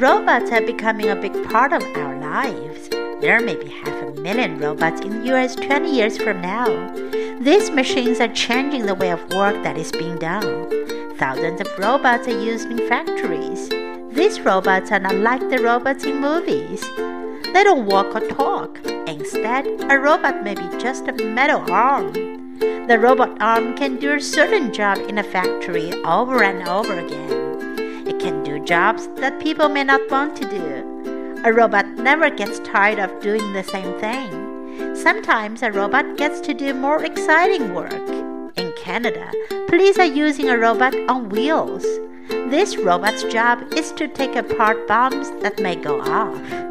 Robots are becoming a big part of our lives. There may be half a million robots in the US 20 years from now. These machines are changing the way of work that is being done. Thousands of robots are used in factories. These robots are not like the robots in movies. They don't walk or talk. Instead, a robot may be just a metal arm. The robot arm can do a certain job in a factory over and over again. Jobs that people may not want to do. A robot never gets tired of doing the same thing. Sometimes a robot gets to do more exciting work. In Canada, police are using a robot on wheels. This robot's job is to take apart bombs that may go off.